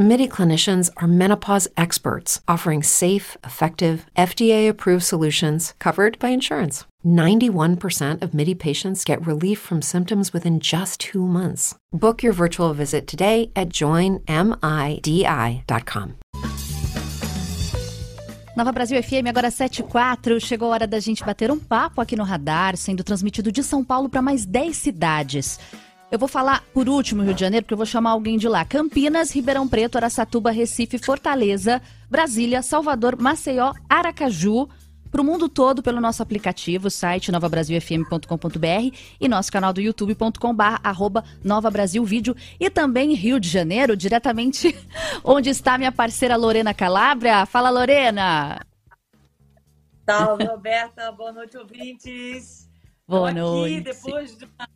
MIDI clinicians are menopause experts offering safe, effective, FDA approved solutions covered by insurance. 91% of MIDI patients get relief from symptoms within just two months. Book your virtual visit today at joinmidi.com. Nova Brasil FM, agora 7 e Chegou a hora da gente bater um papo aqui no radar, sendo transmitido de São Paulo para mais 10 cidades. Eu vou falar por último Rio de Janeiro, porque eu vou chamar alguém de lá. Campinas, Ribeirão Preto, Araçatuba, Recife, Fortaleza, Brasília, Salvador, Maceió, Aracaju. Para o mundo todo pelo nosso aplicativo, site novabrasilfm.com.br e nosso canal do youtube.com.br arroba Nova Brasil Vídeo e também Rio de Janeiro, diretamente onde está minha parceira Lorena Calabria. Fala, Lorena! Salve, Roberta. Boa noite, ouvintes. Boa noite. Aqui, depois de uma,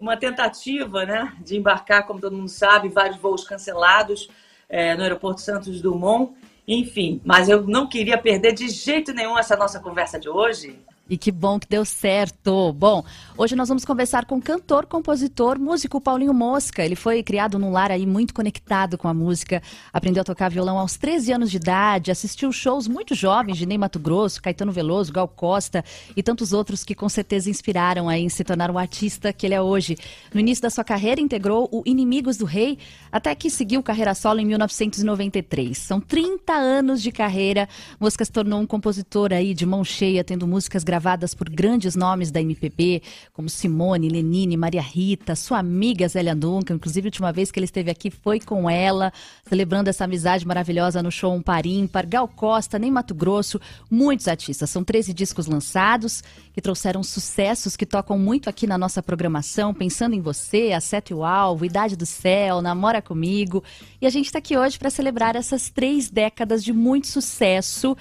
uma, tentativa né, de embarcar, como todo mundo sabe, vários voos cancelados é, no aeroporto Santos Dumont. Enfim, mas eu não queria perder de jeito nenhum essa nossa conversa de hoje. E que bom que deu certo. Bom, hoje nós vamos conversar com cantor, compositor, músico Paulinho Mosca. Ele foi criado num lar aí muito conectado com a música. Aprendeu a tocar violão aos 13 anos de idade, assistiu shows muito jovens de Ney Mato Grosso, Caetano Veloso, Gal Costa e tantos outros que com certeza inspiraram aí em se tornar o artista que ele é hoje. No início da sua carreira integrou o Inimigos do Rei, até que seguiu carreira solo em 1993. São 30 anos de carreira. Mosca se tornou um compositor aí de mão cheia, tendo músicas gravadas gravadas por grandes nomes da MPB, como Simone, Lenine, Maria Rita, sua amiga Zélia Duncan. Inclusive, a última vez que ele esteve aqui foi com ela, celebrando essa amizade maravilhosa no show Um Par Ímpar. Gal Costa, nem Mato Grosso, muitos artistas. São 13 discos lançados que trouxeram sucessos que tocam muito aqui na nossa programação, pensando em você, a Sete o Alvo, Idade do Céu, Namora Comigo. E a gente está aqui hoje para celebrar essas três décadas de muito sucesso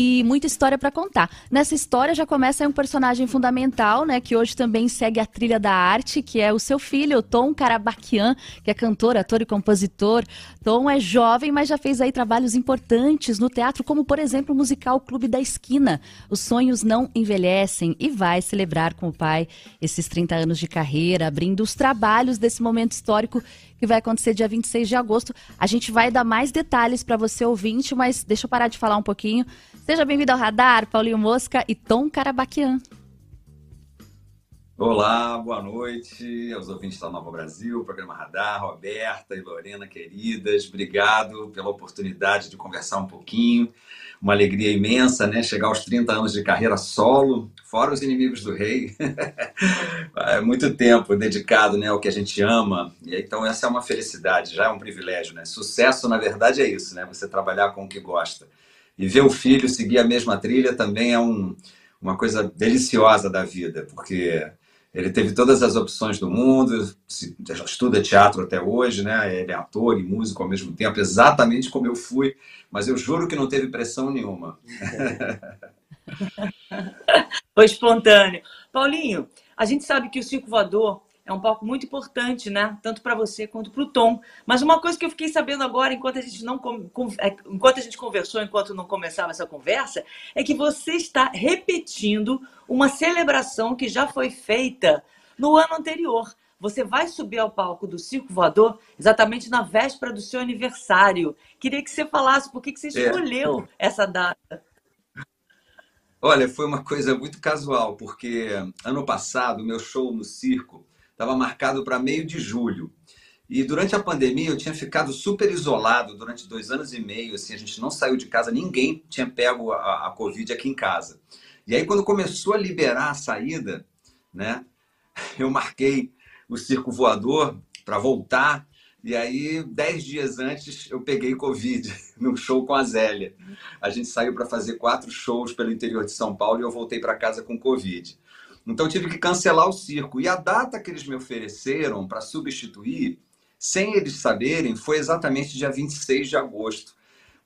e muita história para contar. Nessa história já começa um personagem fundamental, né, que hoje também segue a trilha da arte, que é o seu filho, Tom Carabaquian, que é cantor, ator e compositor. Tom é jovem, mas já fez aí trabalhos importantes no teatro, como por exemplo o musical Clube da Esquina. Os sonhos não envelhecem e vai celebrar com o pai esses 30 anos de carreira, abrindo os trabalhos desse momento histórico que vai acontecer dia 26 de agosto. A gente vai dar mais detalhes para você ouvinte, mas deixa eu parar de falar um pouquinho. Seja bem-vindo ao Radar, Paulinho Mosca e Tom Carabaquian. Olá, boa noite aos ouvintes da Nova Brasil, programa Radar, Roberta e Lorena, queridas. Obrigado pela oportunidade de conversar um pouquinho. Uma alegria imensa, né? Chegar aos 30 anos de carreira solo, fora os inimigos do rei. é muito tempo dedicado né, ao que a gente ama. E então essa é uma felicidade, já é um privilégio, né? Sucesso, na verdade, é isso, né? Você trabalhar com o que gosta. E ver o filho seguir a mesma trilha também é um, uma coisa deliciosa da vida, porque ele teve todas as opções do mundo, estuda teatro até hoje, né? Ele é ator e músico ao mesmo tempo, exatamente como eu fui, mas eu juro que não teve pressão nenhuma. Foi espontâneo. Paulinho, a gente sabe que o circo voador é um palco muito importante, né? Tanto para você quanto para o Tom. Mas uma coisa que eu fiquei sabendo agora, enquanto a gente não é, enquanto a gente conversou, enquanto não começava essa conversa, é que você está repetindo uma celebração que já foi feita no ano anterior. Você vai subir ao palco do Circo Voador exatamente na véspera do seu aniversário. Queria que você falasse por que você é. escolheu é. essa data. Olha, foi uma coisa muito casual, porque ano passado, meu show no circo estava marcado para meio de julho. E durante a pandemia eu tinha ficado super isolado durante dois anos e meio. Assim, a gente não saiu de casa, ninguém tinha pego a, a Covid aqui em casa. E aí, quando começou a liberar a saída, né, eu marquei o circo voador para voltar. E aí, dez dias antes, eu peguei Covid no show com a Zélia. A gente saiu para fazer quatro shows pelo interior de São Paulo e eu voltei para casa com Covid. Então tive que cancelar o circo. E a data que eles me ofereceram para substituir, sem eles saberem, foi exatamente dia 26 de agosto.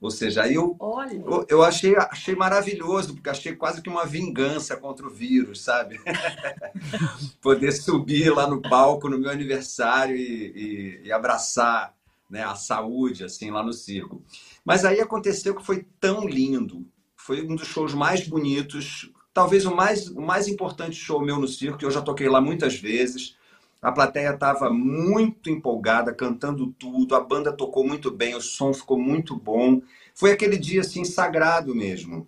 Ou seja, aí eu, eu, eu, achei, achei maravilhoso, porque achei quase que uma vingança contra o vírus, sabe? Poder subir lá no palco no meu aniversário e, e, e abraçar né, a saúde, assim, lá no circo. Mas aí aconteceu que foi tão lindo. Foi um dos shows mais bonitos, talvez o mais, o mais importante show meu no circo, que eu já toquei lá muitas vezes. A plateia estava muito empolgada, cantando tudo, a banda tocou muito bem, o som ficou muito bom. Foi aquele dia assim sagrado mesmo.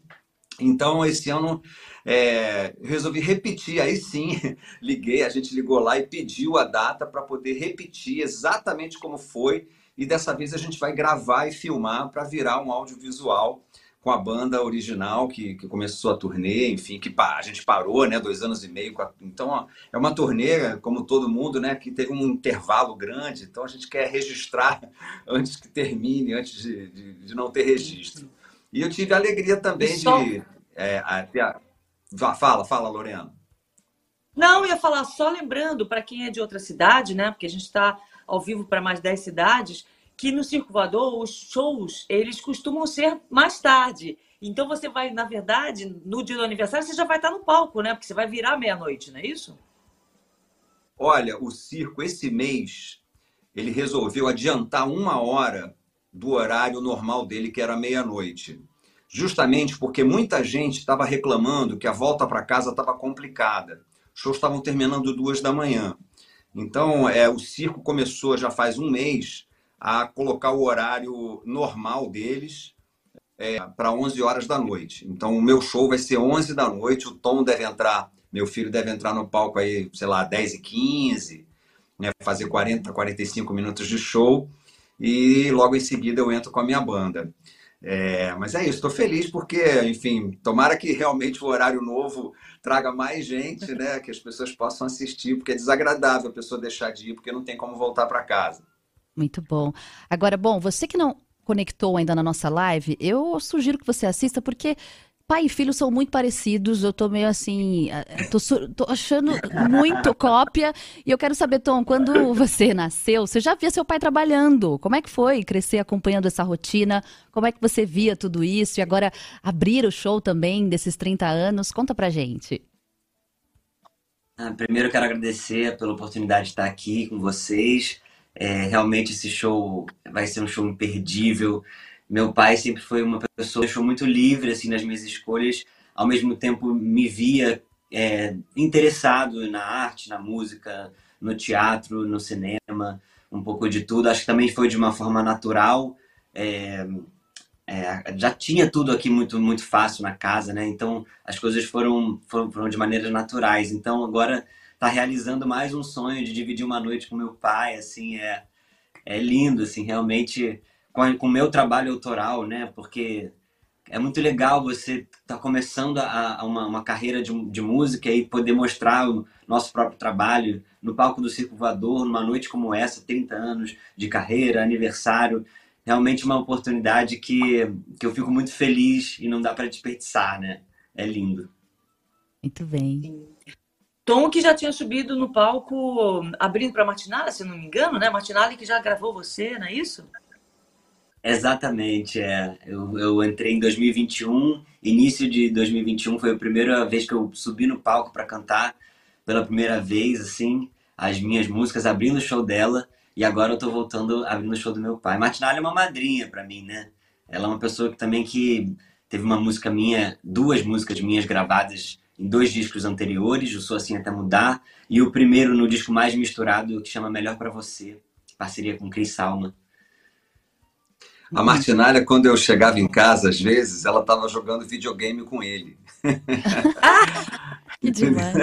Então, esse ano é, resolvi repetir, aí sim, liguei, a gente ligou lá e pediu a data para poder repetir exatamente como foi. E dessa vez a gente vai gravar e filmar para virar um audiovisual com a banda original que, que começou a turnê, enfim, que a gente parou, né, dois anos e meio. Então, ó, é uma turnê, como todo mundo, né, que teve um intervalo grande. Então, a gente quer registrar antes que termine, antes de, de, de não ter registro. E eu tive a alegria também só... de... É, a, Fala, fala, Lorena. Não, ia falar só lembrando para quem é de outra cidade, né? Porque a gente está ao vivo para mais 10 cidades, que no Circo Voador os shows eles costumam ser mais tarde. Então você vai, na verdade, no dia do aniversário, você já vai estar no palco, né? Porque você vai virar meia-noite, não é isso? Olha, o circo esse mês ele resolveu adiantar uma hora do horário normal dele, que era meia-noite justamente porque muita gente estava reclamando que a volta para casa estava complicada. Os shows estavam terminando duas da manhã. Então, é, o circo começou já faz um mês a colocar o horário normal deles é, para 11 horas da noite. Então, o meu show vai ser 11 da noite. O Tom deve entrar, meu filho deve entrar no palco aí, sei lá, 10 e 15, né, fazer 40, 45 minutos de show. E logo em seguida eu entro com a minha banda. É, mas é isso, estou feliz porque, enfim, tomara que realmente o horário novo traga mais gente, né? Que as pessoas possam assistir, porque é desagradável a pessoa deixar de ir, porque não tem como voltar para casa. Muito bom. Agora, bom, você que não conectou ainda na nossa live, eu sugiro que você assista, porque Pai e filho são muito parecidos, eu tô meio assim, tô, tô, achando muito cópia. E eu quero saber, Tom, quando você nasceu, você já via seu pai trabalhando. Como é que foi crescer acompanhando essa rotina? Como é que você via tudo isso? E agora abrir o show também desses 30 anos? Conta pra gente. Ah, primeiro, eu quero agradecer pela oportunidade de estar aqui com vocês. É, realmente, esse show vai ser um show imperdível meu pai sempre foi uma pessoa que muito livre assim nas minhas escolhas, ao mesmo tempo me via é, interessado na arte, na música, no teatro, no cinema, um pouco de tudo. Acho que também foi de uma forma natural. É, é, já tinha tudo aqui muito muito fácil na casa, né? Então as coisas foram, foram, foram de maneiras naturais. Então agora tá realizando mais um sonho de dividir uma noite com meu pai, assim é é lindo, assim realmente com o meu trabalho autoral, né? Porque é muito legal você estar tá começando a, a uma, uma, carreira de, de, música e poder mostrar o nosso próprio trabalho no palco do Circo Voador, numa noite como essa, 30 anos de carreira, aniversário. Realmente uma oportunidade que, que eu fico muito feliz e não dá para desperdiçar, né? É lindo. Muito bem. Tom que já tinha subido no palco abrindo para Martinalha, se não me engano, né? Martinalha que já gravou você, não é isso? Exatamente, é. Eu, eu entrei em 2021, início de 2021 foi a primeira vez que eu subi no palco para cantar pela primeira vez, assim, as minhas músicas, abrindo o show dela, e agora eu tô voltando abrindo o show do meu pai. Martinalha é uma madrinha para mim, né? Ela é uma pessoa que também que teve uma música minha, duas músicas minhas gravadas em dois discos anteriores, o Sou Assim Até Mudar, e o primeiro no disco mais misturado, que chama Melhor para Você, parceria com Cris Salma. A Martinalha, quando eu chegava em casa, às vezes, ela estava jogando videogame com ele. que demais.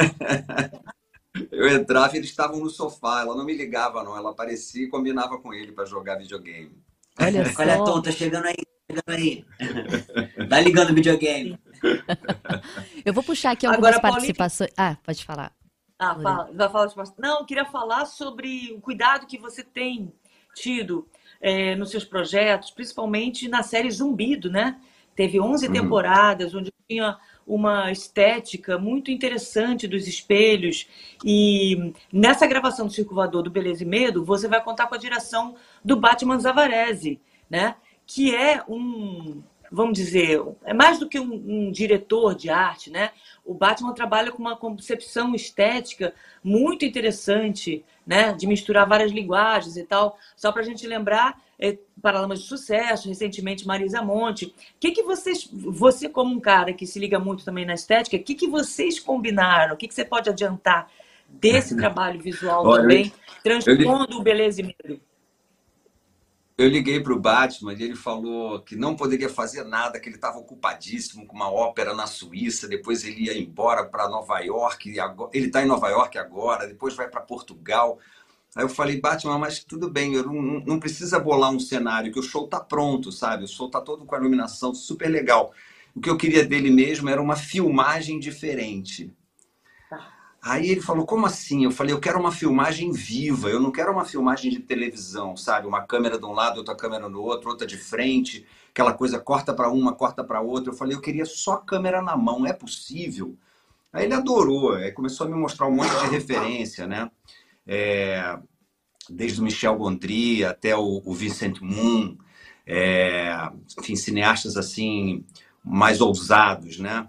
Eu entrava e eles estavam no sofá. Ela não me ligava, não. Ela aparecia e combinava com ele para jogar videogame. Olha. Olha, Tom, tá chegando aí. Chegando aí. Tá ligando o videogame. Eu vou puxar aqui algumas Agora, participações. Ah, pode falar. Ah, fala. Vai falar de... Não, eu queria falar sobre o cuidado que você tem tido é, nos seus projetos, principalmente na série Zumbido, né? Teve 11 uhum. temporadas, onde tinha uma estética muito interessante dos espelhos. E nessa gravação do Circo Voador do Beleza e Medo, você vai contar com a direção do Batman Zavarese, né? Que é um, vamos dizer, é mais do que um, um, diretor de arte, né? O Batman trabalha com uma concepção estética muito interessante, né? De misturar várias linguagens e tal. Só para a gente lembrar, é, Paralamas de Sucesso, recentemente Marisa Monte. O que, que vocês, você como um cara que se liga muito também na estética, o que, que vocês combinaram? O que, que você pode adiantar desse trabalho visual Olha, também, transpondo o beleza e medo? Eu liguei para o Batman e ele falou que não poderia fazer nada, que ele estava ocupadíssimo com uma ópera na Suíça, depois ele ia embora para Nova York, agora, ele está em Nova York agora, depois vai para Portugal. Aí eu falei, Batman, mas tudo bem, eu não, não precisa bolar um cenário, que o show tá pronto, sabe? O show tá todo com a iluminação super legal. O que eu queria dele mesmo era uma filmagem diferente. Aí ele falou, como assim? Eu falei, eu quero uma filmagem viva, eu não quero uma filmagem de televisão, sabe? Uma câmera de um lado, outra câmera no outro, outra de frente, aquela coisa corta para uma, corta para outra. Eu falei, eu queria só câmera na mão, é possível? Aí ele adorou, aí começou a me mostrar um monte de referência, né? é, desde o Michel Gondry até o, o Vincent Moon, é, enfim, cineastas assim mais ousados, né?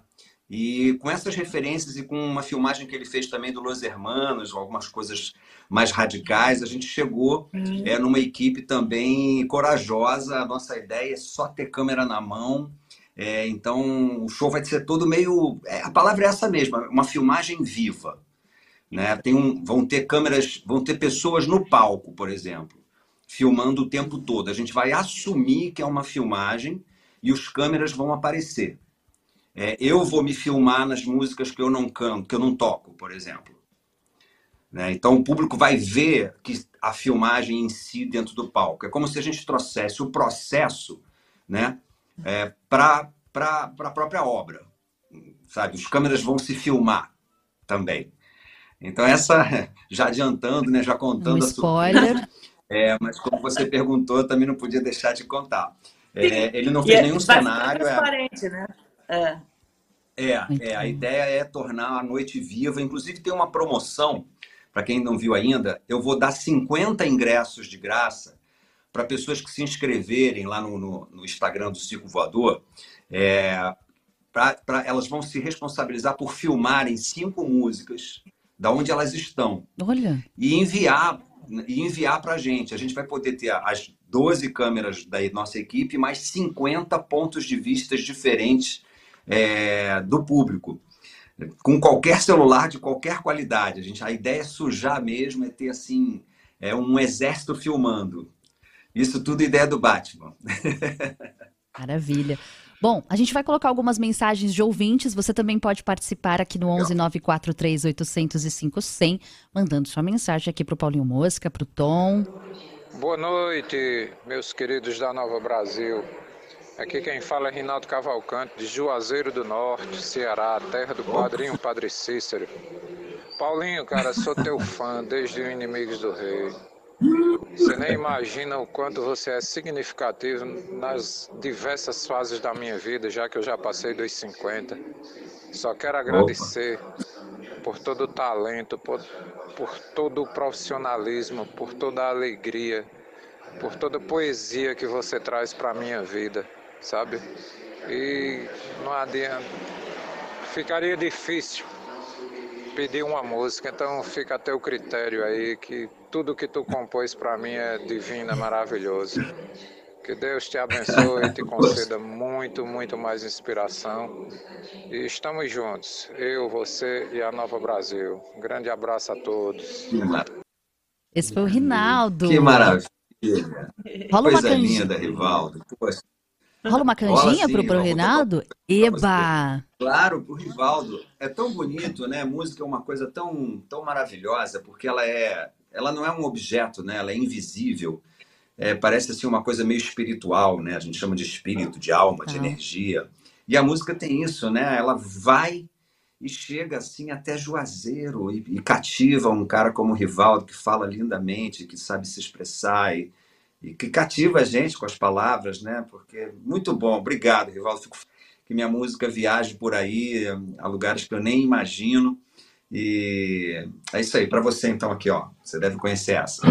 E com essas referências e com uma filmagem que ele fez também do Los Hermanos, algumas coisas mais radicais, a gente chegou uhum. é, numa equipe também corajosa. A nossa ideia é só ter câmera na mão. É, então o show vai ser todo meio. É, a palavra é essa mesma, uma filmagem viva. Né? Tem um, vão ter câmeras, vão ter pessoas no palco, por exemplo, filmando o tempo todo. A gente vai assumir que é uma filmagem e os câmeras vão aparecer. É, eu vou me filmar nas músicas que eu não canto, que eu não toco, por exemplo. Né? Então o público vai ver que a filmagem em si dentro do palco. É como se a gente trouxesse o processo né, é, para a própria obra. Sabe? Os câmeras vão se filmar também. Então, essa, já adiantando, né, já contando um spoiler. É, mas como você perguntou, eu também não podia deixar de contar. É, ele não fez é, nenhum cenário. É transparente, é... né? É. É, é, a ideia é tornar a noite viva. Inclusive, tem uma promoção, para quem não viu ainda, eu vou dar 50 ingressos de graça para pessoas que se inscreverem lá no, no, no Instagram do Ciclo Voador. É, pra, pra, elas vão se responsabilizar por filmarem cinco músicas da onde elas estão. Olha. E enviar e enviar para a gente. A gente vai poder ter as 12 câmeras da nossa equipe, mais 50 pontos de vistas diferentes é, do público. Com qualquer celular de qualquer qualidade. A, gente, a ideia é sujar mesmo, é ter assim é um exército filmando. Isso tudo ideia do Batman. Maravilha. Bom, a gente vai colocar algumas mensagens de ouvintes. Você também pode participar aqui no 11 943 805 100, mandando sua mensagem aqui para o Paulinho Mosca, para o Tom. Boa noite, meus queridos da Nova Brasil. Aqui quem fala é Rinaldo Cavalcante, de Juazeiro do Norte, Ceará, terra do padrinho Padre Cícero. Paulinho, cara, sou teu fã desde o Inimigos do Rei. Você nem imagina o quanto você é significativo nas diversas fases da minha vida, já que eu já passei dos 50. Só quero agradecer por todo o talento, por, por todo o profissionalismo, por toda a alegria, por toda a poesia que você traz para a minha vida, sabe? E não adianta. Ficaria difícil pedir uma música, então fica a teu critério aí que tudo que tu compôs para mim é divino, é maravilhoso. Que Deus te abençoe e te conceda muito, muito mais inspiração. E estamos juntos, eu, você e a Nova Brasil. Um grande abraço a todos. Esse foi o Rinaldo. Que maravilha. Rola Coisa uma canjinha. linda, Rivaldo. Poxa. Rola uma canjinha pro, pro Rinaldo? Eba! Claro, pro Rivaldo. É tão bonito, né? Música é uma coisa tão, tão maravilhosa, porque ela é. Ela não é um objeto, né? Ela é invisível. É, parece assim uma coisa meio espiritual, né? A gente chama de espírito, de alma, de Ah. energia. E a música tem isso, né? Ela vai e chega assim até Juazeiro e, e cativa um cara como o Rivaldo, que fala lindamente, que sabe se expressar e, e que cativa a gente com as palavras, né? Porque muito bom. Obrigado, Rivaldo. Fico que minha música viaje por aí a lugares que eu nem imagino. E é isso aí. Para você então aqui, ó. Você deve conhecer essa.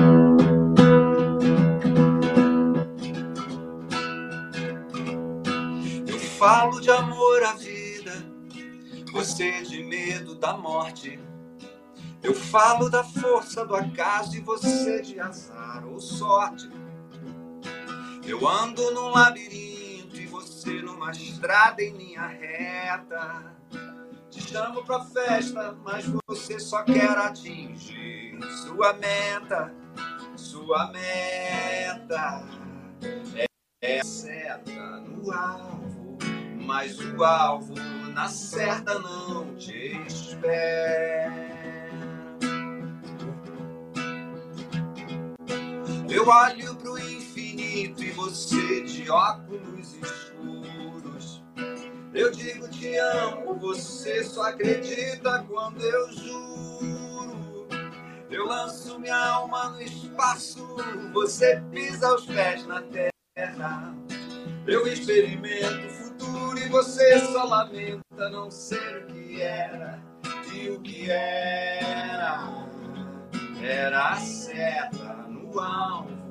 falo de amor à vida, você de medo da morte. Eu falo da força do acaso e você de azar ou sorte. Eu ando num labirinto e você numa estrada em linha reta. Te chamo pra festa, mas você só quer atingir sua meta, sua meta. É, é a seta no alvo, mas o alvo na certa não te espera. Eu olho pro infinito e você de óculos escuros. Eu digo te amo, você só acredita quando eu juro. Eu lanço minha alma no espaço, você pisa os pés na terra. Eu experimento o futuro e você só lamenta não ser o que era. E o que era, era a seta no alvo,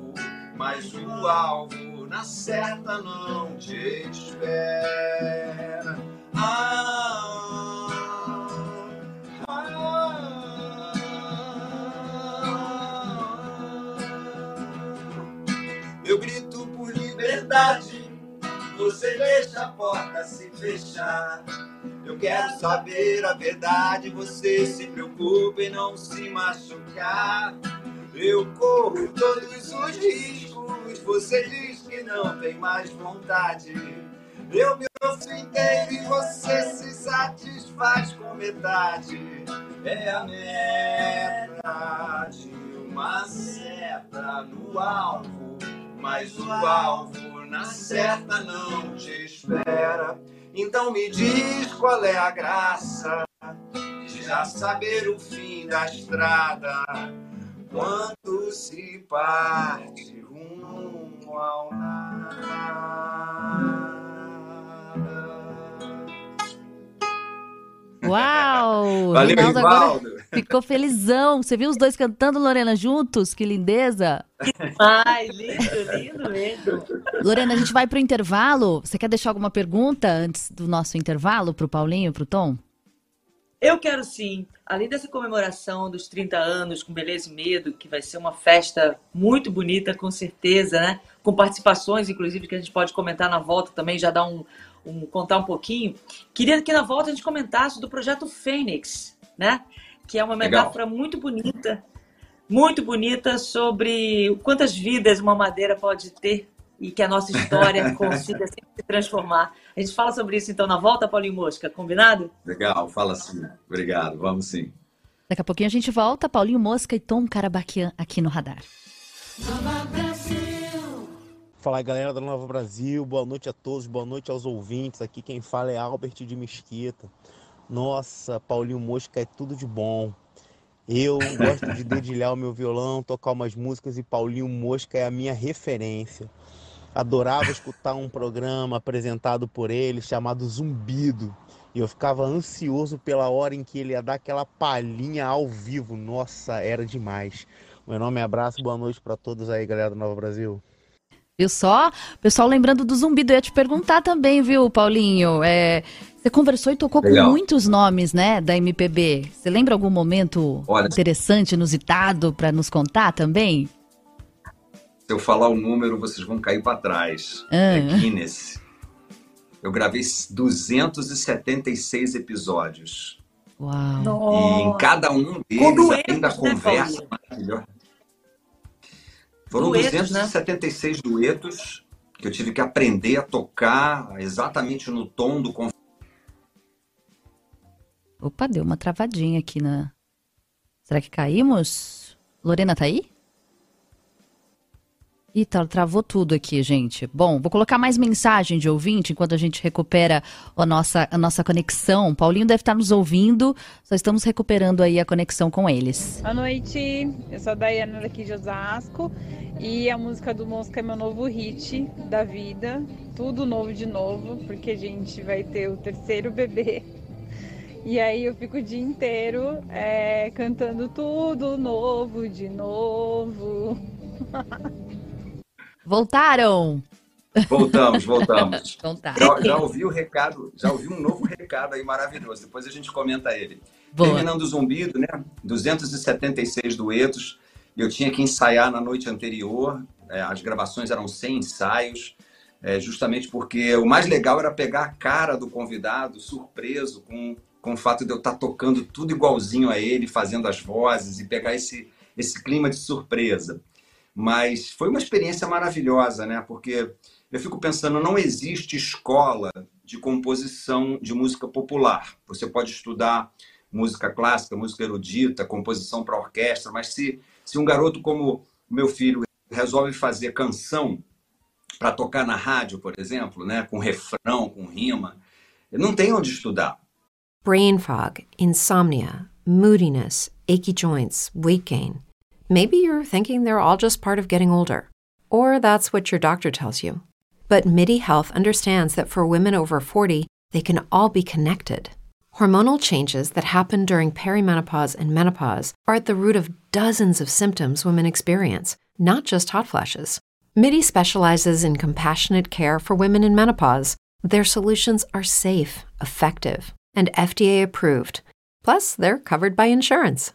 mas o alvo na certa não te espera. Ah, ah. Eu grito por liberdade, você deixa a porta se fechar. Eu quero saber a verdade, você se preocupa em não se machucar. Eu corro todos os riscos, você diz que não tem mais vontade. Eu me ofereço inteiro e você se satisfaz com metade. É a meta de uma seta no alvo, mas o alvo na certa não te espera. Então me diz qual é a graça de já saber o fim da estrada quando se parte nada. Uau! Valeu, Rinaldo agora ficou felizão. Você viu os dois cantando, Lorena, juntos? Que lindeza! Ai, lindo, lindo mesmo. Lorena, a gente vai pro intervalo. Você quer deixar alguma pergunta antes do nosso intervalo pro Paulinho e pro Tom? Eu quero sim, além dessa comemoração dos 30 anos com Beleza e Medo, que vai ser uma festa muito bonita, com certeza, né? Com participações, inclusive, que a gente pode comentar na volta também, já dar um, um contar um pouquinho. Queria que na volta a gente comentasse do projeto Fênix, né? Que é uma Legal. metáfora muito bonita, muito bonita sobre quantas vidas uma madeira pode ter e que a nossa história consiga sempre se transformar. A gente fala sobre isso então na volta, Paulinho Mosca, combinado? Legal, fala assim. Obrigado, vamos sim. Daqui a pouquinho a gente volta. Paulinho Mosca e Tom Carabaquian aqui no Radar. Fala aí, galera da Nova Brasil, boa noite a todos, boa noite aos ouvintes. Aqui quem fala é Albert de Mesquita. Nossa, Paulinho Mosca é tudo de bom. Eu gosto de dedilhar o meu violão, tocar umas músicas e Paulinho Mosca é a minha referência. Adorava escutar um programa apresentado por ele chamado Zumbido. E eu ficava ansioso pela hora em que ele ia dar aquela palhinha ao vivo. Nossa, era demais. Meu nome é Abraço, boa noite para todos aí, galera do Nova Brasil. Viu só? Pessoal lembrando do zumbido, eu ia te perguntar também, viu, Paulinho? É, você conversou e tocou Legal. com muitos nomes, né, da MPB. Você lembra algum momento Olha- interessante, inusitado, para nos contar também? Se eu falar o número, vocês vão cair para trás. Ah. É Guinness. Eu gravei 276 episódios. Uau. E em cada um deles, duetos, além da né, conversa maravilhosa. Foram Duetos, né? 276 duetos que eu tive que aprender a tocar exatamente no tom do conf- Opa, deu uma travadinha aqui na. Será que caímos? Lorena tá aí? Ih, tá, travou tudo aqui, gente. Bom, vou colocar mais mensagem de ouvinte enquanto a gente recupera a nossa, a nossa conexão. Paulinho deve estar nos ouvindo, só estamos recuperando aí a conexão com eles. Boa noite, eu sou a Daiana daqui de Osasco e a música do Mosca é meu novo hit da vida. Tudo novo de novo, porque a gente vai ter o terceiro bebê. E aí eu fico o dia inteiro é, cantando tudo novo de novo. Voltaram! Voltamos, voltamos. Então tá. Já, já ouvi o recado, já ouvi um novo recado aí maravilhoso. Depois a gente comenta ele. Boa. Terminando o zumbido, né? 276 duetos. Eu tinha que ensaiar na noite anterior. É, as gravações eram sem ensaios, é, justamente porque o mais legal era pegar a cara do convidado, surpreso com, com o fato de eu estar tocando tudo igualzinho a ele, fazendo as vozes e pegar esse, esse clima de surpresa. Mas foi uma experiência maravilhosa, né? Porque eu fico pensando, não existe escola de composição de música popular. Você pode estudar música clássica, música erudita, composição para orquestra, mas se, se um garoto como meu filho resolve fazer canção para tocar na rádio, por exemplo, né, com refrão, com rima, não tem onde estudar. Brain fog, insomnia, moodiness, achy joints, weight gain. Maybe you're thinking they're all just part of getting older. Or that's what your doctor tells you. But MIDI Health understands that for women over 40, they can all be connected. Hormonal changes that happen during perimenopause and menopause are at the root of dozens of symptoms women experience, not just hot flashes. MIDI specializes in compassionate care for women in menopause. Their solutions are safe, effective, and FDA approved. Plus, they're covered by insurance.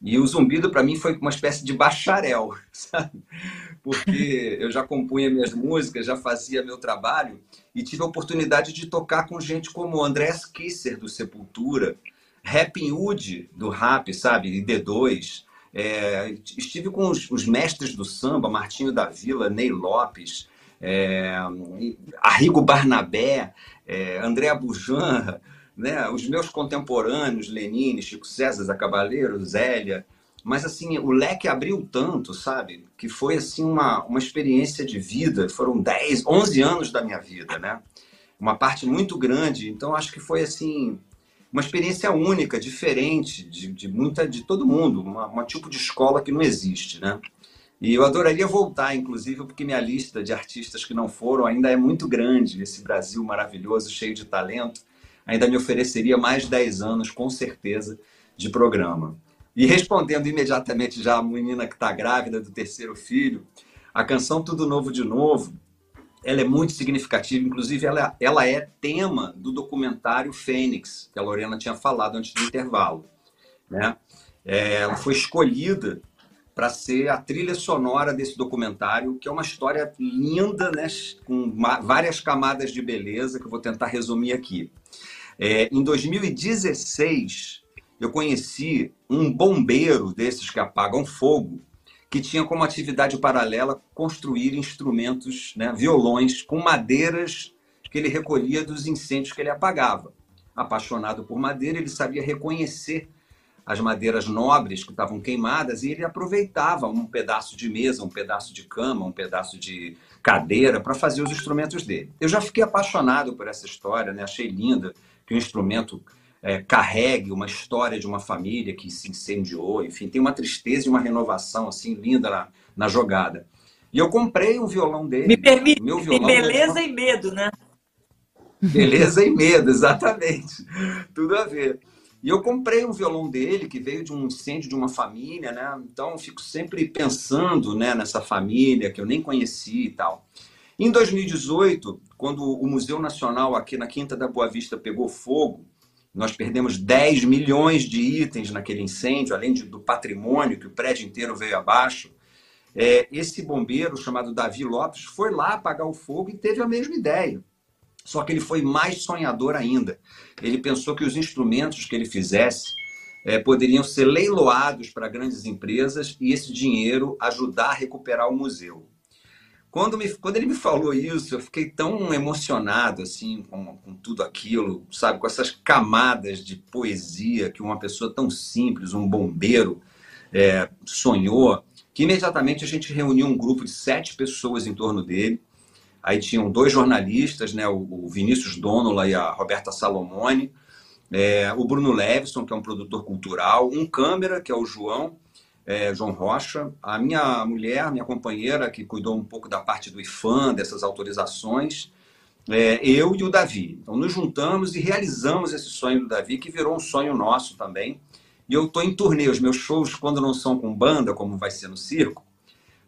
E o zumbido, para mim, foi uma espécie de bacharel, sabe? Porque eu já compunha minhas músicas, já fazia meu trabalho e tive a oportunidade de tocar com gente como Andrés Kisser, do Sepultura, Rapping Hood, do rap, sabe? E D2. É, estive com os, os, mestres do samba, Martinho da Vila, Ney Lopes, é, Arrigo Barnabé, é, André Abujanra, né? os meus contemporâneos, Lenine, Chico César, Zé Cabaleiro, Zélia. Mas, assim, o leque abriu tanto, sabe? Que foi, assim, uma, uma experiência de vida. Foram 10, 11 anos da minha vida, né? Uma parte muito grande. Então, acho que foi, assim, uma experiência única, diferente de, de muita de todo mundo, uma, uma, tipo de escola que não existe, né? E eu adoraria voltar, inclusive, porque minha lista de artistas que não foram ainda é muito grande. Esse Brasil maravilhoso, cheio de talento, ainda me ofereceria mais 10 anos, com certeza, de programa. E respondendo imediatamente já a menina que está grávida do terceiro filho, a canção Tudo Novo de Novo, ela é muito significativa, inclusive ela, ela é tema do documentário Fênix, que a Lorena tinha falado antes do intervalo. Né? É, ela foi escolhida para ser a trilha sonora desse documentário, que é uma história linda, né? com várias camadas de beleza, que eu vou tentar resumir aqui. É, em 2016, eu conheci um bombeiro desses que apagam fogo, que tinha como atividade paralela construir instrumentos, né, violões, com madeiras que ele recolhia dos incêndios que ele apagava. Apaixonado por madeira, ele sabia reconhecer as madeiras nobres que estavam queimadas e ele aproveitava um pedaço de mesa, um pedaço de cama, um pedaço de cadeira para fazer os instrumentos dele. Eu já fiquei apaixonado por essa história, né? achei linda que o instrumento é, carregue uma história de uma família que se incendiou, enfim, tem uma tristeza e uma renovação assim linda na, na jogada. E eu comprei um violão dele. Me permite, meu violão beleza e medo, né? Beleza e medo, exatamente. Tudo a ver. E eu comprei um violão dele que veio de um incêndio de uma família, né? Então fico sempre pensando, né, nessa família que eu nem conheci e tal. Em 2018, quando o Museu Nacional aqui na Quinta da Boa Vista pegou fogo, nós perdemos 10 milhões de itens naquele incêndio, além de, do patrimônio, que o prédio inteiro veio abaixo. É, esse bombeiro, chamado Davi Lopes, foi lá apagar o fogo e teve a mesma ideia. Só que ele foi mais sonhador ainda. Ele pensou que os instrumentos que ele fizesse é, poderiam ser leiloados para grandes empresas e esse dinheiro ajudar a recuperar o museu. Quando, me, quando ele me falou isso, eu fiquei tão emocionado assim com, com tudo aquilo, sabe, com essas camadas de poesia que uma pessoa tão simples, um bombeiro, é, sonhou, que imediatamente a gente reuniu um grupo de sete pessoas em torno dele. Aí tinham dois jornalistas, né, o Vinícius Donola e a Roberta Salomone, é, o Bruno Levison, que é um produtor cultural, um câmera, que é o João, é, João Rocha, a minha mulher, minha companheira, que cuidou um pouco da parte do IFAM, dessas autorizações, é, eu e o Davi. Então, nos juntamos e realizamos esse sonho do Davi, que virou um sonho nosso também. E eu estou em turnê. Os meus shows, quando não são com banda, como vai ser no circo,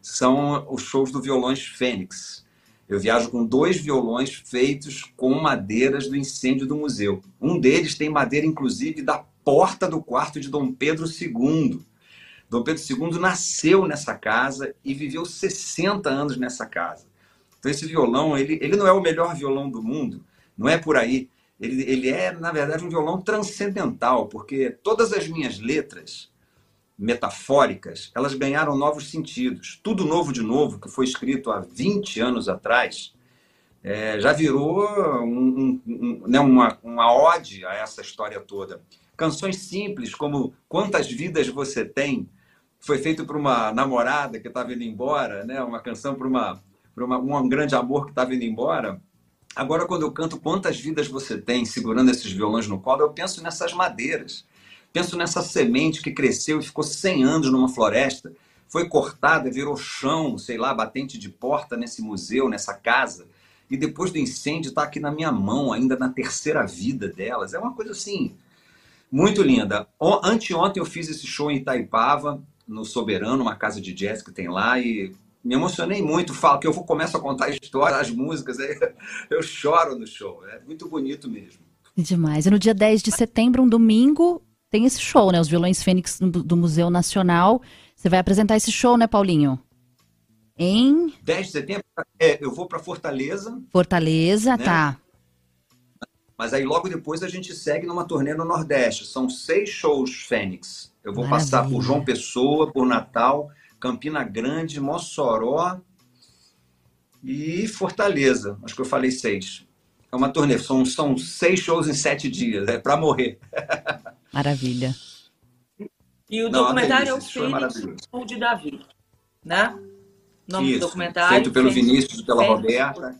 são os shows do Violões Fênix. Eu viajo com dois violões feitos com madeiras do incêndio do museu. Um deles tem madeira, inclusive, da porta do quarto de Dom Pedro II. Dom Pedro II nasceu nessa casa e viveu 60 anos nessa casa. Então, esse violão, ele, ele não é o melhor violão do mundo, não é por aí. Ele, ele é, na verdade, um violão transcendental, porque todas as minhas letras metafóricas, elas ganharam novos sentidos. Tudo novo de novo, que foi escrito há 20 anos atrás, é, já virou um, um, um, né, uma, uma ode a essa história toda. Canções simples, como Quantas Vidas Você Tem, foi feito para uma namorada que estava indo embora, né? uma canção para uma, uma, um grande amor que estava indo embora. Agora, quando eu canto Quantas Vidas Você Tem, segurando esses violões no colo, eu penso nessas madeiras Penso nessa semente que cresceu e ficou 100 anos numa floresta, foi cortada, virou chão, sei lá, batente de porta nesse museu, nessa casa, e depois do incêndio está aqui na minha mão, ainda na terceira vida delas. É uma coisa assim, muito linda. Anteontem eu fiz esse show em Itaipava, no Soberano, uma casa de jazz que tem lá, e me emocionei muito. Falo que eu vou começo a contar a história, as músicas, aí eu choro no show. É muito bonito mesmo. Demais. E no dia 10 de setembro, um domingo, tem esse show, né? Os Violões Fênix do Museu Nacional. Você vai apresentar esse show, né, Paulinho? Em 10 de setembro, é, eu vou para Fortaleza. Fortaleza, né? tá. Mas aí logo depois a gente segue numa turnê no Nordeste. São seis shows Fênix. Eu vou Maravilha. passar por João Pessoa, por Natal, Campina Grande, Mossoró e Fortaleza. Acho que eu falei seis. É uma turnê. São, são seis shows em sete dias. É para morrer. Maravilha. E o Não, documentário é o Fênix ou de Davi, né? O nome Isso, do documentário. Feito pelo Fênix, Vinícius e pela Fênix Roberta.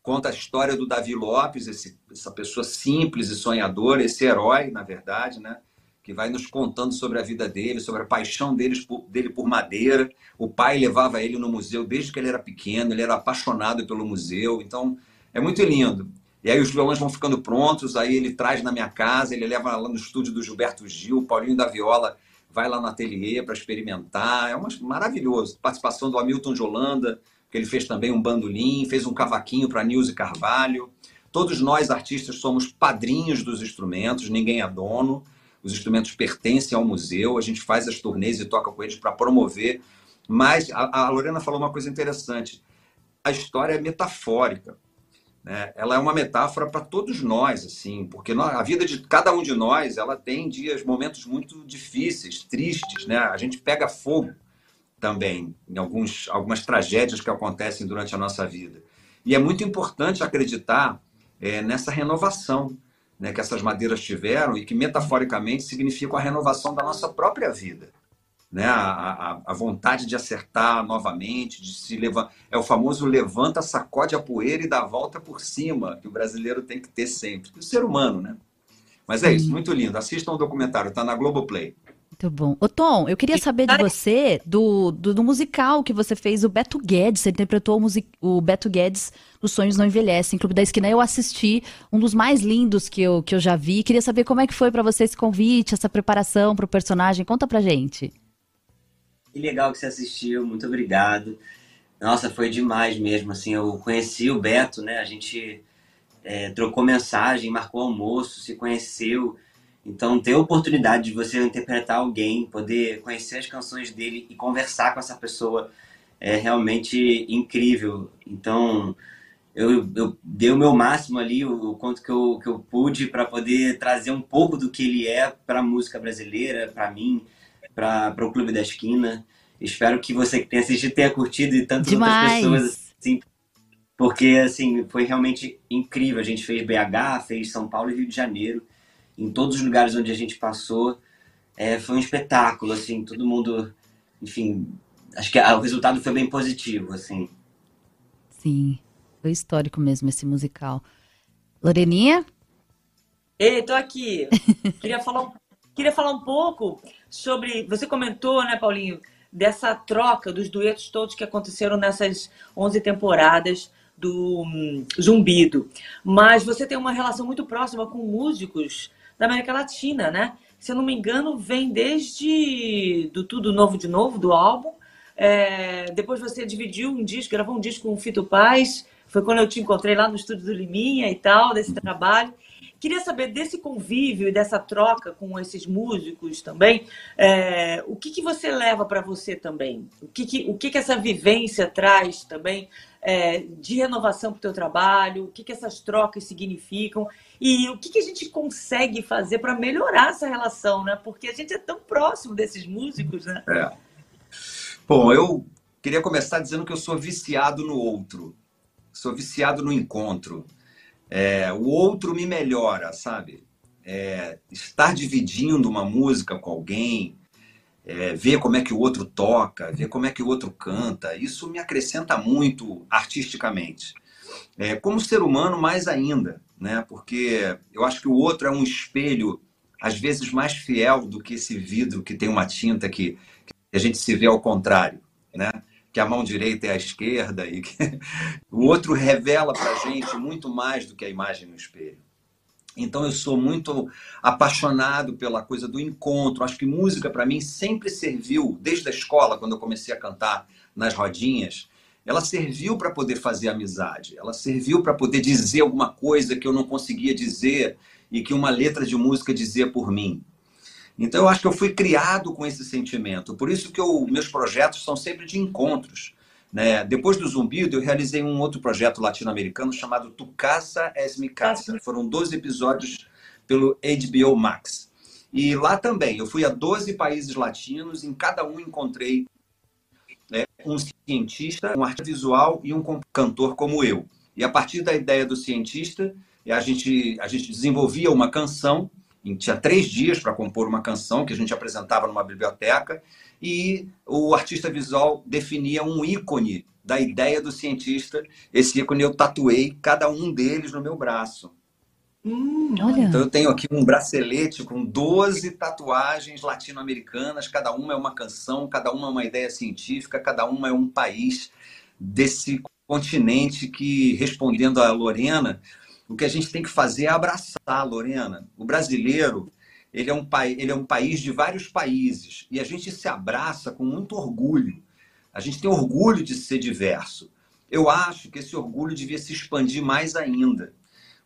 Conta a história do Davi Lopes, esse, essa pessoa simples e sonhadora, esse herói, na verdade, né? Que vai nos contando sobre a vida dele, sobre a paixão dele por, dele por madeira. O pai levava ele no museu desde que ele era pequeno, ele era apaixonado pelo museu. Então, é muito lindo. E aí os violões vão ficando prontos, aí ele traz na minha casa, ele leva lá no estúdio do Gilberto Gil, o Paulinho da Viola vai lá no ateliê para experimentar. É uma, maravilhoso. Participação do Hamilton de Holanda, que ele fez também um bandolim, fez um cavaquinho para Nilce Carvalho. Todos nós, artistas, somos padrinhos dos instrumentos, ninguém é dono. Os instrumentos pertencem ao museu, a gente faz as turnês e toca com eles para promover. Mas a, a Lorena falou uma coisa interessante. A história é metafórica né? Ela é uma metáfora para todos nós, assim, porque a vida de cada um de nós, ela tem dias, momentos muito difíceis, tristes, né? A gente pega fogo também em alguns, algumas tragédias que acontecem durante a nossa vida. E é muito importante acreditar é, nessa renovação né, que essas madeiras tiveram e que metaforicamente significa a renovação da nossa própria vida né? A, a, a, vontade de acertar novamente, de se levantar. É o famoso levanta, sacode a poeira e dá a volta por cima, que o brasileiro tem que ter sempre. O ser humano, né? Mas é isso, muito lindo. Assistam o documentário, está na Globoplay. Muito bom. Ô Tom, eu queria saber de você, do, do, do, musical que você fez, o Beto Guedes, você interpretou o, music, o Beto Guedes Os Sonhos Não Envelhecem, Clube da Esquina. Eu assisti, um dos mais lindos que eu, que eu já vi. Queria saber como é que foi para você esse convite, essa preparação para o personagem. Conta pra gente. Que legal que você assistiu, muito obrigado. Nossa, foi demais mesmo, assim, eu conheci o Beto, né, a gente é, trocou mensagem, marcou almoço, se conheceu, então ter a oportunidade de você interpretar alguém, poder conhecer as canções dele e conversar com essa pessoa é realmente incrível, então eu, eu dei o meu máximo ali, o, o quanto que eu, que eu pude para poder trazer um pouco do que ele é para a música brasileira, para mim, para o Clube da Esquina. Espero que você que tenha assistido tenha curtido e tantas Demais. outras pessoas. Assim, porque, assim, foi realmente incrível. A gente fez BH, fez São Paulo e Rio de Janeiro. Em todos os lugares onde a gente passou, é, foi um espetáculo, assim, todo mundo... Enfim, acho que o resultado foi bem positivo, assim. Sim, foi histórico mesmo esse musical. Loreninha? Ei, tô aqui. queria, falar, queria falar um pouco sobre. Você comentou, né, Paulinho, dessa troca dos duetos todos que aconteceram nessas 11 temporadas do hum, Zumbido. Mas você tem uma relação muito próxima com músicos da América Latina, né? Se eu não me engano, vem desde do Tudo Novo de Novo, do álbum. É, depois você dividiu um disco, gravou um disco com o Fito Paz. Foi quando eu te encontrei lá no estúdio do Liminha e tal, desse trabalho. Queria saber desse convívio e dessa troca com esses músicos também, é, o que, que você leva para você também? O que, que, o que, que essa vivência traz também é, de renovação para o teu trabalho? O que, que essas trocas significam? E o que, que a gente consegue fazer para melhorar essa relação, né? Porque a gente é tão próximo desses músicos, né? É. Bom, eu queria começar dizendo que eu sou viciado no outro. Sou viciado no encontro. É, o outro me melhora, sabe? É, estar dividindo uma música com alguém, é, ver como é que o outro toca, ver como é que o outro canta, isso me acrescenta muito artisticamente. É, como ser humano, mais ainda, né? Porque eu acho que o outro é um espelho, às vezes mais fiel do que esse vidro que tem uma tinta que, que a gente se vê ao contrário, né? Que a mão direita é a esquerda e que o outro revela para gente muito mais do que a imagem no espelho. Então eu sou muito apaixonado pela coisa do encontro. Acho que música para mim sempre serviu, desde a escola, quando eu comecei a cantar nas rodinhas, ela serviu para poder fazer amizade. Ela serviu para poder dizer alguma coisa que eu não conseguia dizer e que uma letra de música dizia por mim. Então eu acho que eu fui criado com esse sentimento. Por isso que eu, meus projetos são sempre de encontros. Né? Depois do Zumbido, eu realizei um outro projeto latino-americano chamado Tu Casa Es Mi Casa. Foram 12 episódios pelo HBO Max. E lá também, eu fui a 12 países latinos, em cada um encontrei né, um cientista, um artista visual e um cantor como eu. E a partir da ideia do cientista, a gente, a gente desenvolvia uma canção tinha três dias para compor uma canção que a gente apresentava numa biblioteca e o artista visual definia um ícone da ideia do cientista. Esse ícone eu tatuei cada um deles no meu braço. Hum, então eu tenho aqui um bracelete com 12 tatuagens latino-americanas, cada uma é uma canção, cada uma é uma ideia científica, cada uma é um país desse continente que, respondendo a Lorena, o que a gente tem que fazer é abraçar, Lorena. O brasileiro, ele é, um, ele é um país de vários países e a gente se abraça com muito orgulho. A gente tem orgulho de ser diverso. Eu acho que esse orgulho devia se expandir mais ainda.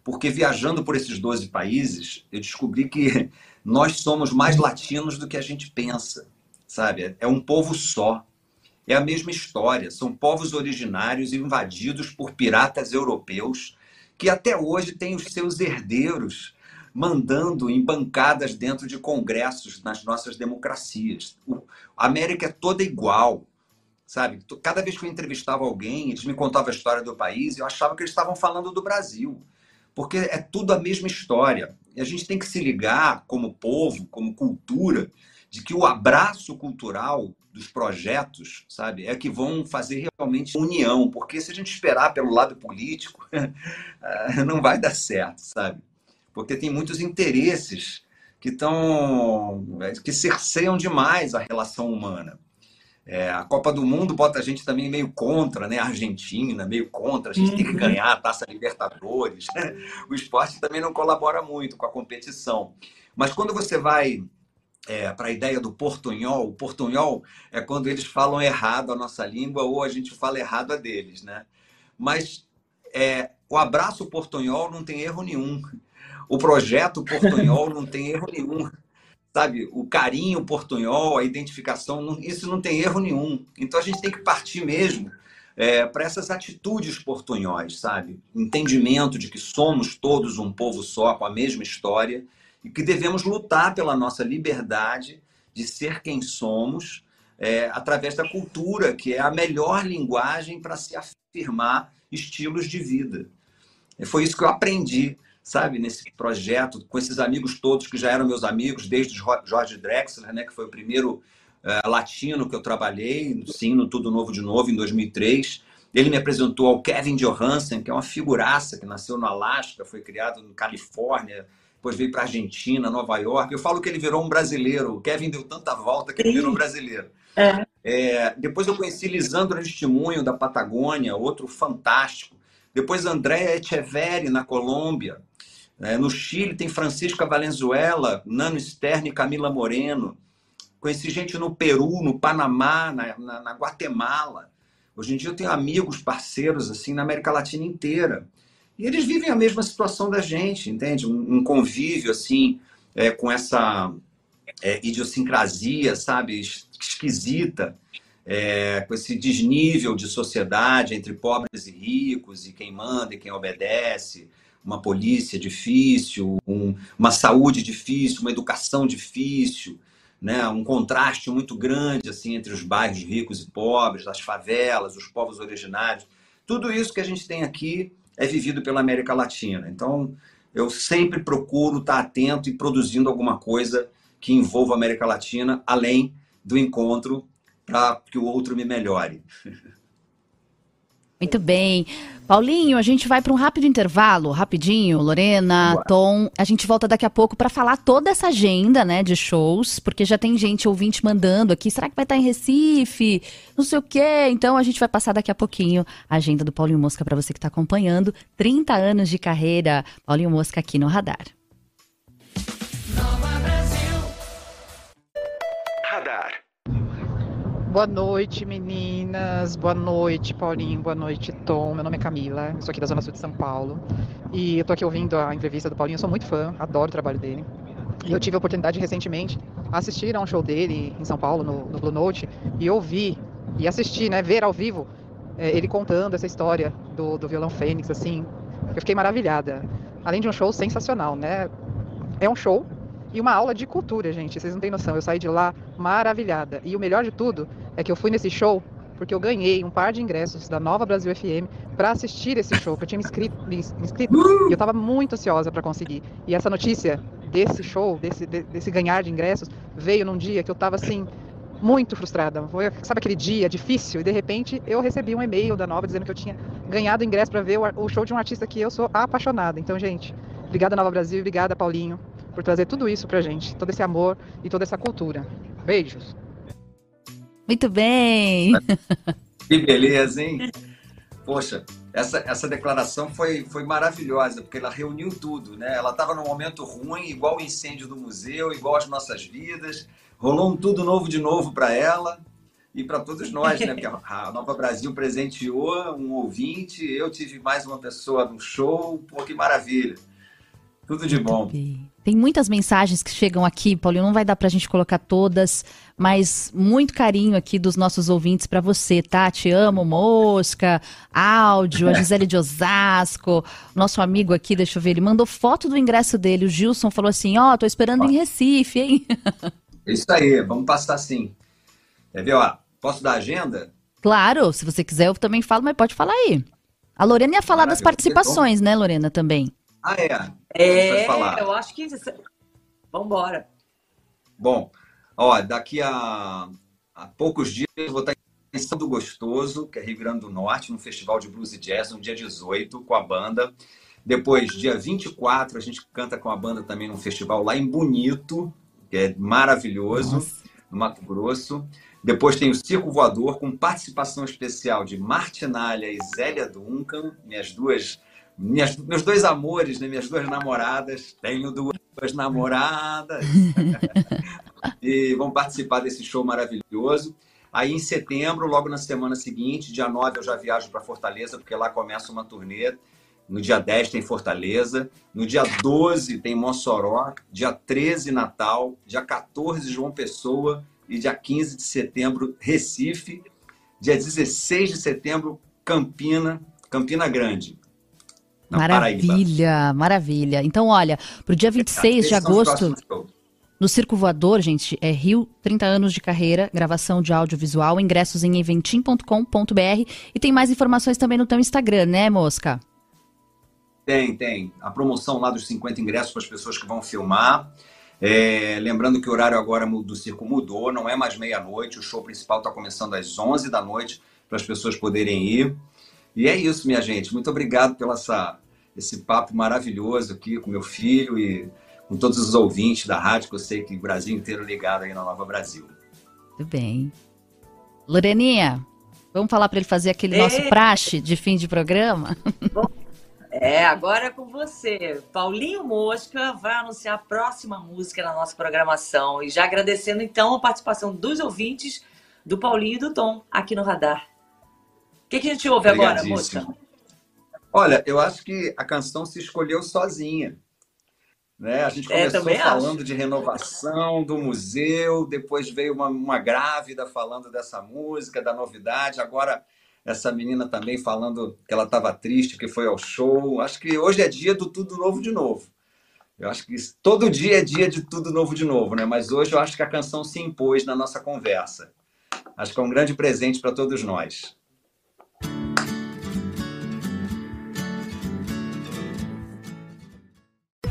Porque viajando por esses 12 países, eu descobri que nós somos mais latinos do que a gente pensa, sabe? É um povo só. É a mesma história. São povos originários invadidos por piratas europeus que até hoje tem os seus herdeiros mandando em bancadas dentro de congressos nas nossas democracias. A América é toda igual, sabe? Cada vez que eu entrevistava alguém, eles me contavam a história do país eu achava que eles estavam falando do Brasil, porque é tudo a mesma história. E a gente tem que se ligar como povo, como cultura, de que o abraço cultural dos projetos, sabe, é que vão fazer realmente união, porque se a gente esperar pelo lado político, não vai dar certo, sabe? Porque tem muitos interesses que estão que cerceiam demais a relação humana. É, a Copa do Mundo bota a gente também meio contra, né? A Argentina, meio contra, a gente uhum. tem que uhum. ganhar a Taça Libertadores. Né? O esporte também não colabora muito com a competição. Mas quando você vai é, para a ideia do portunhol. O portunhol é quando eles falam errado a nossa língua ou a gente fala errado a deles, né? Mas é, o abraço portunhol não tem erro nenhum. O projeto portunhol não tem erro nenhum. Sabe, o carinho portunhol, a identificação, não, isso não tem erro nenhum. Então a gente tem que partir mesmo é, para essas atitudes portunhóis, sabe? Entendimento de que somos todos um povo só, com a mesma história, e que devemos lutar pela nossa liberdade de ser quem somos é, através da cultura, que é a melhor linguagem para se afirmar estilos de vida. E foi isso que eu aprendi, sabe, nesse projeto, com esses amigos todos que já eram meus amigos, desde o Jorge Drexler, né, que foi o primeiro uh, latino que eu trabalhei, sim, no Tudo Novo de Novo, em 2003. Ele me apresentou ao Kevin Johansen, que é uma figuraça que nasceu no Alasca, foi criado na Califórnia, depois veio para Argentina, Nova York. Eu falo que ele virou um brasileiro. O Kevin deu tanta volta que ele virou um brasileiro. É. É, depois eu conheci Lisandro Testemunho, da Patagônia, outro fantástico. Depois Andréa Echeverri, na Colômbia. É, no Chile tem Francisca Valenzuela, Nano Stern e Camila Moreno. Conheci gente no Peru, no Panamá, na, na, na Guatemala. Hoje em dia eu tenho amigos, parceiros, assim, na América Latina inteira. E eles vivem a mesma situação da gente, entende? Um, um convívio, assim, é, com essa é, idiosincrasia, sabe? Esquisita. É, com esse desnível de sociedade entre pobres e ricos, e quem manda e quem obedece, uma polícia difícil, um, uma saúde difícil, uma educação difícil, né? um contraste muito grande assim entre os bairros ricos e pobres, as favelas, os povos originários. Tudo isso que a gente tem aqui é vivido pela América Latina. Então, eu sempre procuro estar atento e produzindo alguma coisa que envolva a América Latina, além do encontro para que o outro me melhore. Muito bem. Paulinho, a gente vai para um rápido intervalo, rapidinho. Lorena, Boa. Tom, a gente volta daqui a pouco para falar toda essa agenda, né, de shows, porque já tem gente ouvinte mandando aqui. Será que vai estar em Recife? Não sei o quê. Então a gente vai passar daqui a pouquinho a agenda do Paulinho Mosca para você que está acompanhando. 30 anos de carreira, Paulinho Mosca aqui no Radar. Boa noite, meninas. Boa noite, Paulinho. Boa noite, Tom. Meu nome é Camila. Eu sou aqui da Zona Sul de São Paulo. E eu tô aqui ouvindo a entrevista do Paulinho. Eu sou muito fã, adoro o trabalho dele. E eu tive a oportunidade recentemente assistir a um show dele em São Paulo, no, no Blue Note, e ouvir e assistir, né, ver ao vivo é, ele contando essa história do, do violão Fênix, assim. Eu fiquei maravilhada. Além de um show sensacional, né? É um show e uma aula de cultura, gente. Vocês não têm noção. Eu saí de lá maravilhada. E o melhor de tudo é que eu fui nesse show porque eu ganhei um par de ingressos da Nova Brasil FM para assistir esse show, que eu tinha me inscrito, me inscrito e eu estava muito ansiosa para conseguir. E essa notícia desse show, desse, desse ganhar de ingressos, veio num dia que eu estava assim muito frustrada. Foi, sabe aquele dia difícil? E de repente eu recebi um e-mail da Nova dizendo que eu tinha ganhado ingresso para ver o, o show de um artista que eu sou apaixonada. Então, gente, obrigada Nova Brasil, obrigada Paulinho por trazer tudo isso pra gente, todo esse amor e toda essa cultura. Beijos. Muito bem. Que beleza, hein? Poxa, essa, essa declaração foi, foi maravilhosa, porque ela reuniu tudo, né? Ela estava num momento ruim, igual o incêndio do museu, igual as nossas vidas. Rolou um tudo novo de novo para ela e para todos nós, né? Porque a Nova Brasil presenteou um ouvinte, eu tive mais uma pessoa no show, pô, que maravilha. Tudo de bom. Tem muitas mensagens que chegam aqui, Paulinho, não vai dar para a gente colocar todas, mas muito carinho aqui dos nossos ouvintes para você, tá? Te amo, Mosca, áudio, a Gisele de Osasco, nosso amigo aqui, deixa eu ver, ele mandou foto do ingresso dele, o Gilson falou assim, ó, oh, tô esperando ó. em Recife, hein? Isso aí, vamos passar sim. Quer ver, ó, posso dar agenda? Claro, se você quiser eu também falo, mas pode falar aí. A Lorena ia falar Maravilha. das participações, né, Lorena, também. Ah, é? É, eu acho que. Vamos embora. Bom, ó, daqui a, a poucos dias eu vou estar em São do Gostoso, que é Rio Grande do Norte, no Festival de Blues e Jazz, no dia 18, com a banda. Depois, dia 24, a gente canta com a banda também num festival lá em Bonito, que é maravilhoso, Nossa. no Mato Grosso. Depois tem o Circo Voador, com participação especial de Martinalha e Zélia Duncan, minhas duas minhas, meus dois amores, né? minhas duas namoradas. Tenho duas namoradas. e vão participar desse show maravilhoso. Aí em setembro, logo na semana seguinte, dia 9, eu já viajo para Fortaleza, porque lá começa uma turnê. No dia 10 tem Fortaleza, no dia 12 tem Mossoró, dia 13 Natal, dia 14 João Pessoa e dia 15 de setembro Recife, dia 16 de setembro Campina, Campina Grande maravilha, Paraíba. maravilha. Então, olha, pro dia 26 de agosto, no Circo Voador, gente, é Rio, 30 anos de carreira, gravação de audiovisual, ingressos em eventim.com.br e tem mais informações também no teu Instagram, né, Mosca? Tem, tem. A promoção lá dos 50 ingressos para as pessoas que vão filmar. É, lembrando que o horário agora do circo mudou, não é mais meia-noite, o show principal está começando às 11 da noite para as pessoas poderem ir. E é isso, minha gente. Muito obrigado pelo essa, esse papo maravilhoso aqui com meu filho e com todos os ouvintes da rádio, que eu sei que o Brasil inteiro ligado aí na Nova Brasil. Tudo bem. Loreninha, vamos falar para ele fazer aquele nosso praxe de fim de programa? É, agora é com você. Paulinho Mosca vai anunciar a próxima música na nossa programação. E já agradecendo então a participação dos ouvintes do Paulinho e do Tom aqui no Radar. O que, que a gente ouve agora, Mosca? Olha, eu acho que a canção se escolheu sozinha. Né? A gente É, começou também falando acho. de renovação do museu, depois veio uma, uma grávida falando dessa música, da novidade, agora essa menina também falando que ela estava triste, que foi ao show. Acho que hoje é dia do tudo novo de novo. Eu acho que todo dia é dia de tudo novo de novo, né? Mas hoje eu acho que a canção se impôs na nossa conversa. Acho que é um grande presente para todos nós.